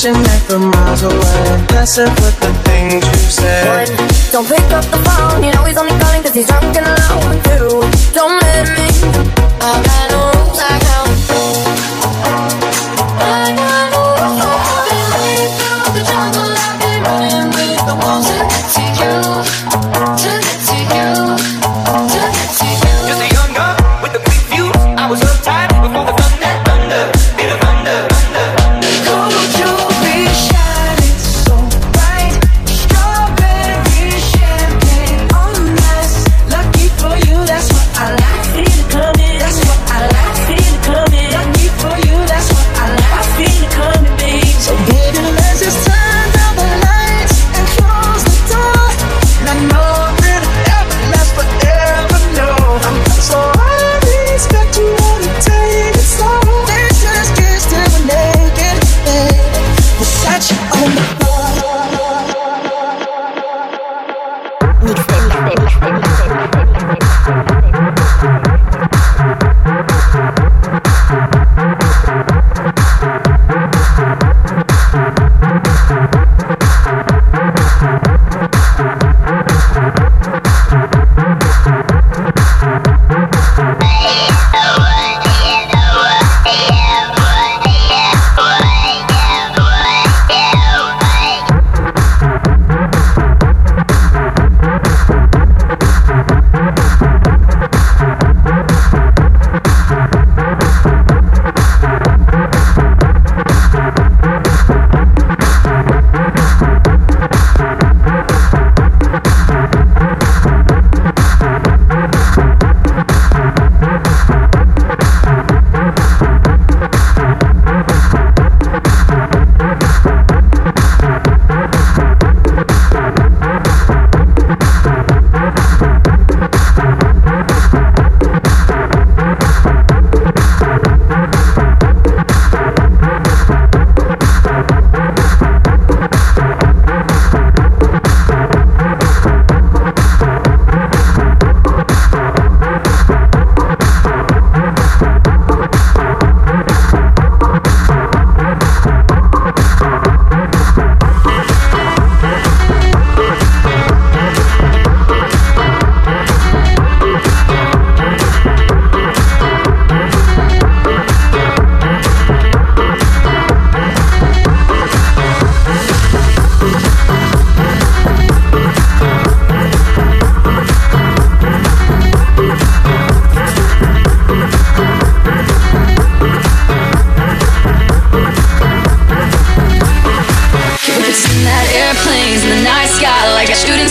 Passionate from miles away. Passive with the things you say. Don't pick up the phone, you know he's only calling cause he's drunk and alone Two, don't let me I got no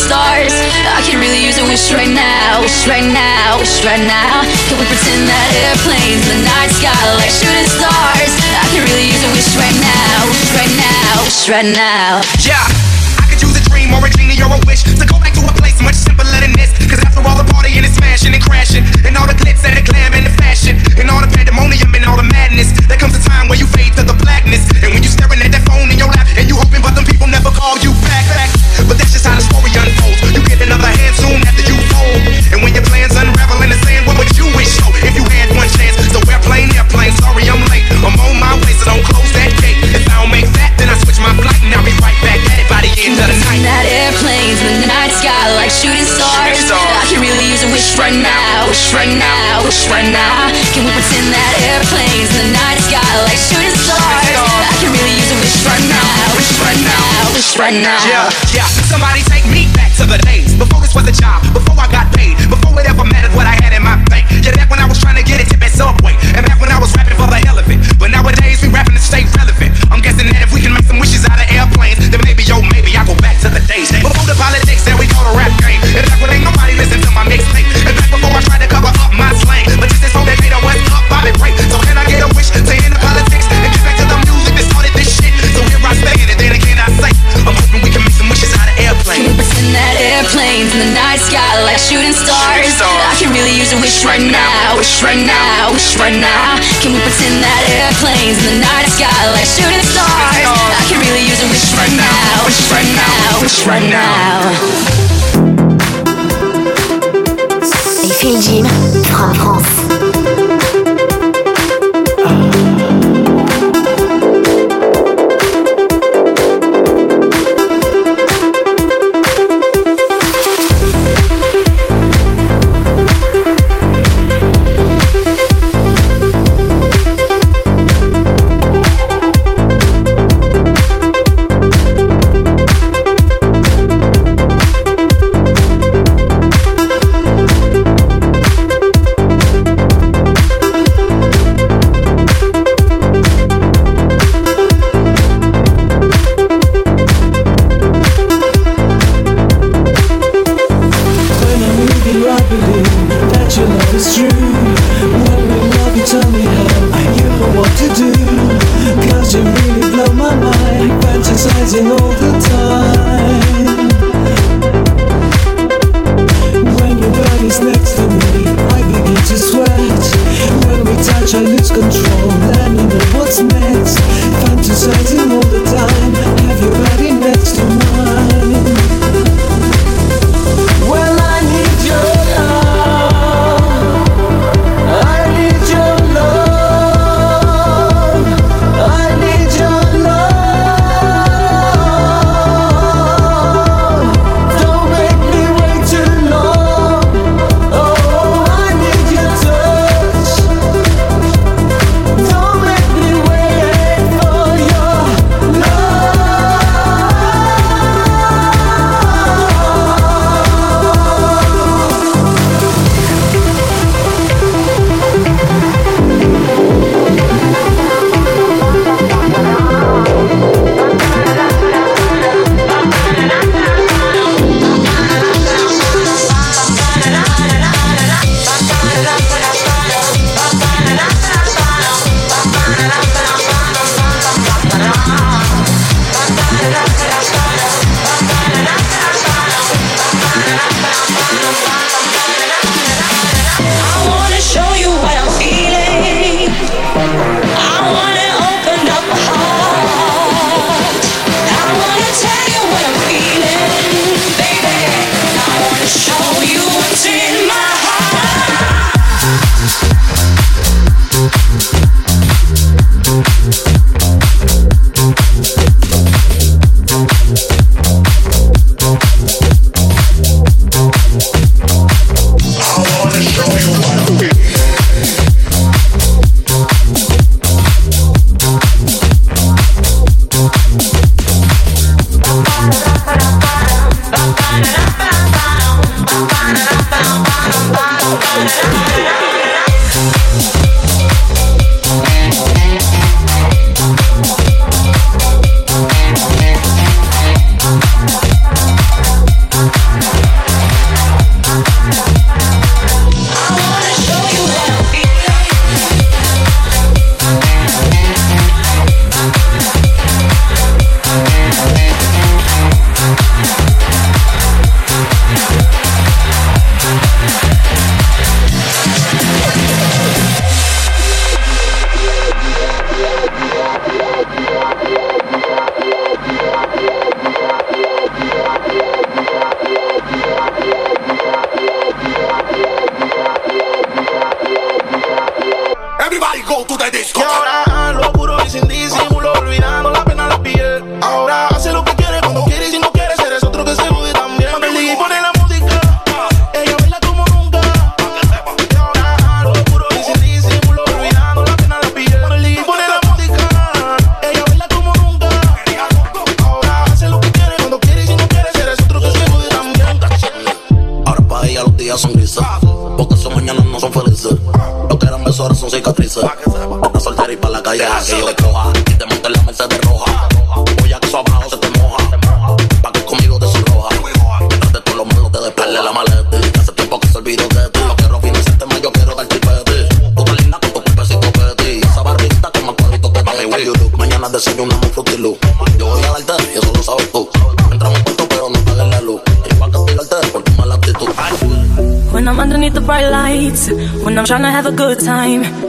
stars. I can really use a wish right now, wish right now, wish right now. Can we pretend that airplanes in the night sky like shooting stars? I can really use a wish right now, wish right now, wish right now. Yeah, I could use a dream or a genie or a wish to go back to a place much simpler than this. Cause after all the partying and smashing and crashing, and all the glitz and the glam and the fashion, and all the pandemonium and all the madness, there comes a time where you fade to the blackness. And when you staring at that phone in your lap, and you hoping but them people never call you back. back. But that's just how the story unfolds. So don't close that gate. If I don't make that, then I switch my flight and I'll be right back at it by the end of the night. That airplanes in the night sky like shooting stars. I can really use a wish right now, wish right now, wish right now. Can we pretend that airplanes in the night sky like shooting stars? I can really use a wish right now, wish right now, wish right now. Yeah, yeah. Somebody take me back to the days before this was a Y te monto en la mesa de roja. Voy a que eso abajo se te moja. Pa' que conmigo te sonroja. De todo lo malo te despele la maleta. Hace tiempo que se olvidó de ti. Lo quiero financiarte más, yo quiero darte peti. Tú estás linda con tu cuerpecito peti. Esa barrita con más cuadrito que mami Will. Mañana desayunamos un frutilu. Yo voy a darte y eso lo sabes tú. Entramos cuarto pero no pagues la luz. Y pa' castigarte por tu mala actitud. When I'm underneath the bright lights, when I'm trying to have a good time.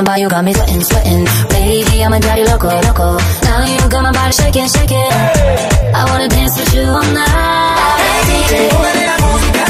about you got me sweating, sweating. Baby, I'm a daddy loco, loco. Now you got my body shaking, shaking. I wanna dance with you all night. Baby,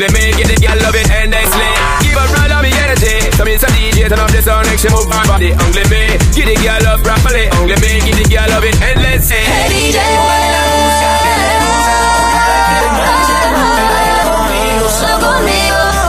They me get the girl love it and. Give a roll of me energy. So me some DJ, turn up the sound, make she move my body. Only me, get the girl love properly. Only me, get the girl love it and let's say. Hey DJ, Conmigo, solo conmigo.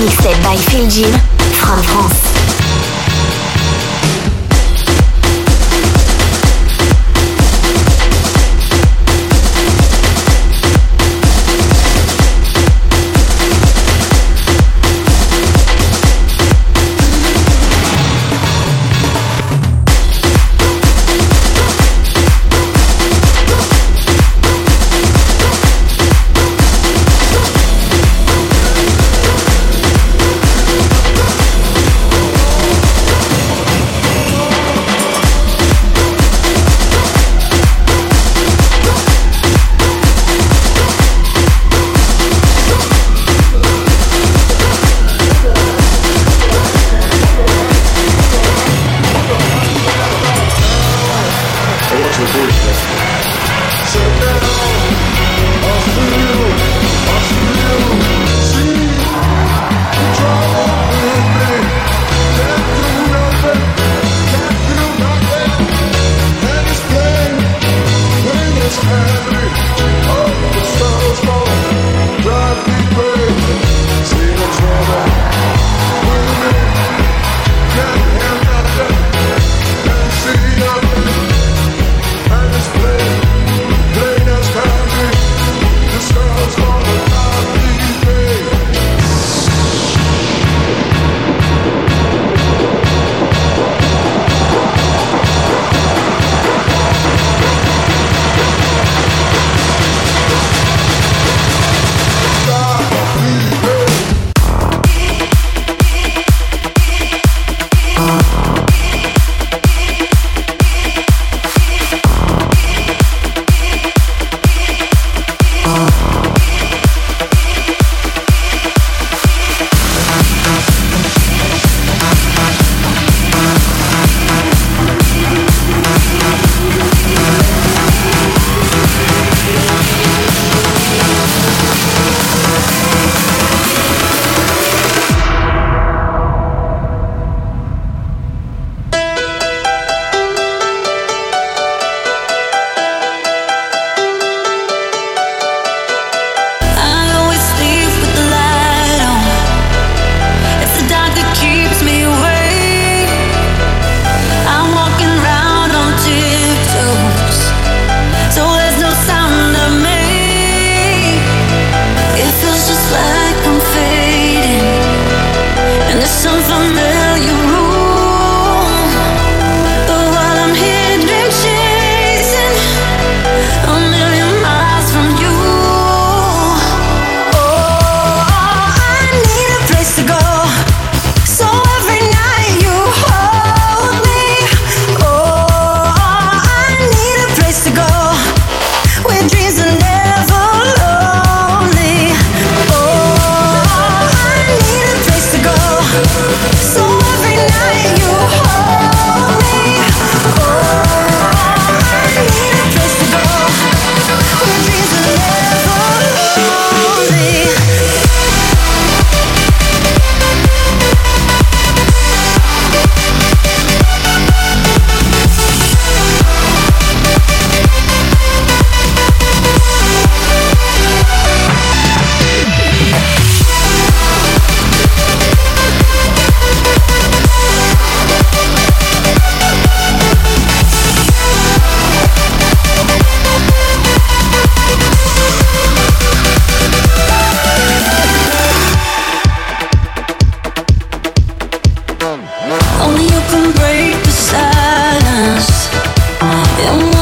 Mixed by Phil Jim from France. Still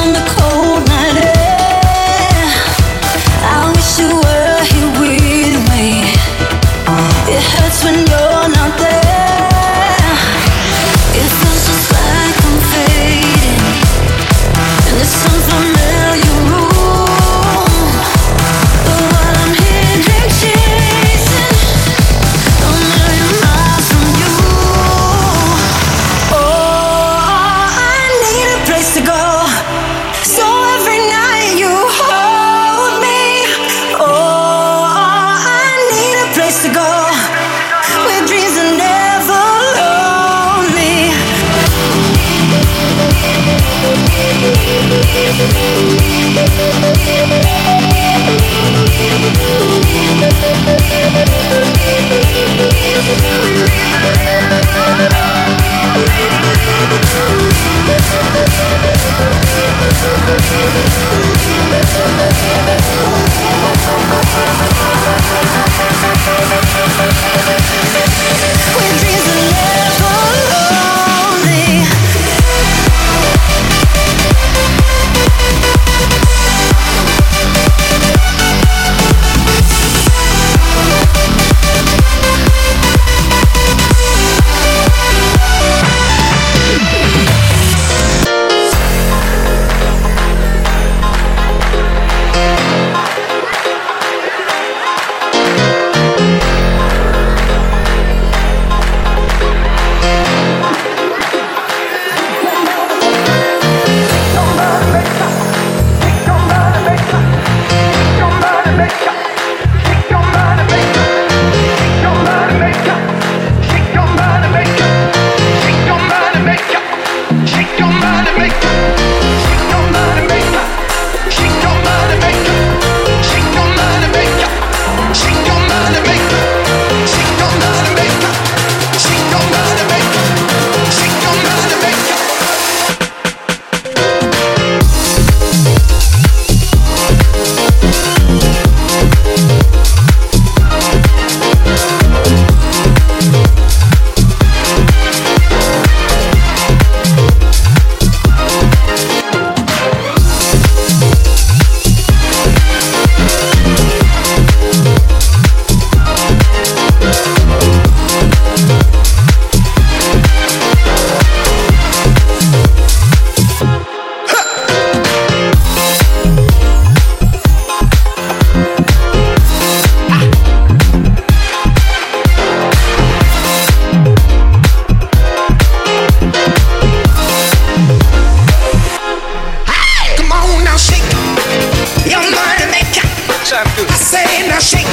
Say now shake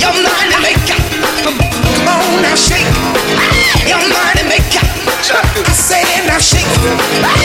your mind and make up. Say now shake.